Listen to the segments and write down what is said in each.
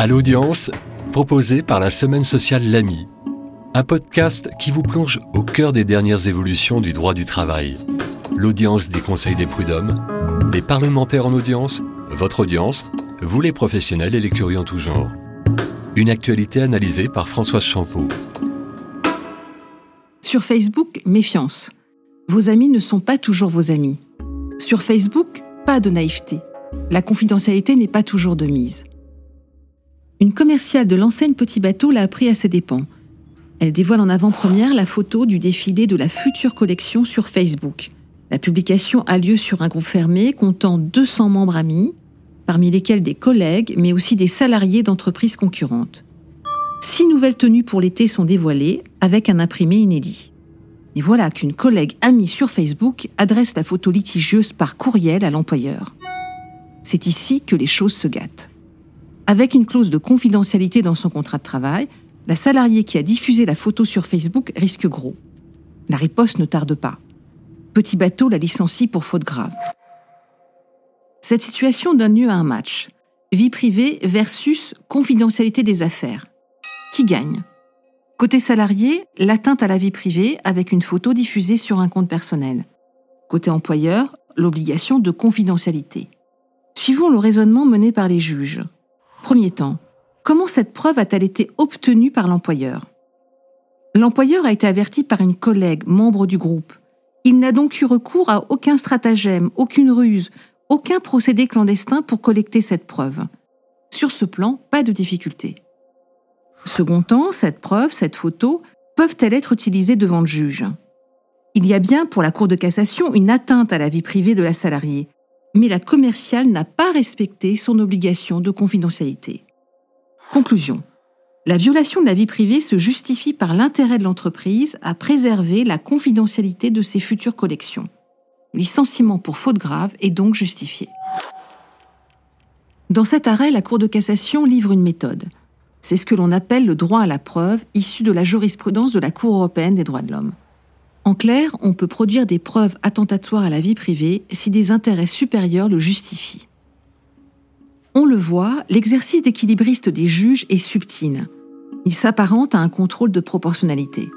À l'audience, proposé par la Semaine sociale L'Ami, un podcast qui vous plonge au cœur des dernières évolutions du droit du travail. L'audience des conseils des prud'hommes, des parlementaires en audience, votre audience, vous les professionnels et les curieux en tout genre. Une actualité analysée par Françoise Champeau. Sur Facebook, méfiance. Vos amis ne sont pas toujours vos amis. Sur Facebook, pas de naïveté. La confidentialité n'est pas toujours de mise. Une commerciale de l'enseigne Petit Bateau l'a appris à ses dépens. Elle dévoile en avant-première la photo du défilé de la future collection sur Facebook. La publication a lieu sur un groupe fermé comptant 200 membres amis, parmi lesquels des collègues, mais aussi des salariés d'entreprises concurrentes. Six nouvelles tenues pour l'été sont dévoilées, avec un imprimé inédit. Et voilà qu'une collègue amie sur Facebook adresse la photo litigieuse par courriel à l'employeur. C'est ici que les choses se gâtent. Avec une clause de confidentialité dans son contrat de travail, la salariée qui a diffusé la photo sur Facebook risque gros. La riposte ne tarde pas. Petit bateau la licencie pour faute grave. Cette situation donne lieu à un match. Vie privée versus confidentialité des affaires. Qui gagne? Côté salarié, l'atteinte à la vie privée avec une photo diffusée sur un compte personnel. Côté employeur, l'obligation de confidentialité. Suivons le raisonnement mené par les juges. Premier temps, comment cette preuve a-t-elle été obtenue par l'employeur? L'employeur a été averti par une collègue, membre du groupe. Il n'a donc eu recours à aucun stratagème, aucune ruse, aucun procédé clandestin pour collecter cette preuve. Sur ce plan, pas de difficulté. Second temps, cette preuve, cette photo, peuvent-elles être utilisées devant le juge? Il y a bien pour la Cour de cassation une atteinte à la vie privée de la salariée, mais la commerciale n'a pas respecté son obligation de confidentialité. Conclusion. La violation de la vie privée se justifie par l'intérêt de l'entreprise à préserver la confidentialité de ses futures collections. Le licenciement pour faute grave est donc justifié. Dans cet arrêt, la Cour de cassation livre une méthode. C'est ce que l'on appelle le droit à la preuve, issu de la jurisprudence de la Cour européenne des droits de l'homme. En clair, on peut produire des preuves attentatoires à la vie privée si des intérêts supérieurs le justifient. On le voit, l'exercice d'équilibriste des juges est subtil. Il s'apparente à un contrôle de proportionnalité.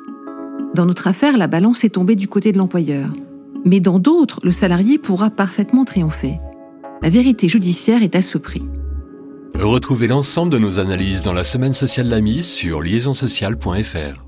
Dans notre affaire, la balance est tombée du côté de l'employeur. Mais dans d'autres, le salarié pourra parfaitement triompher. La vérité judiciaire est à ce prix. Retrouvez l'ensemble de nos analyses dans la semaine sociale de la mise sur liaisonsociale.fr.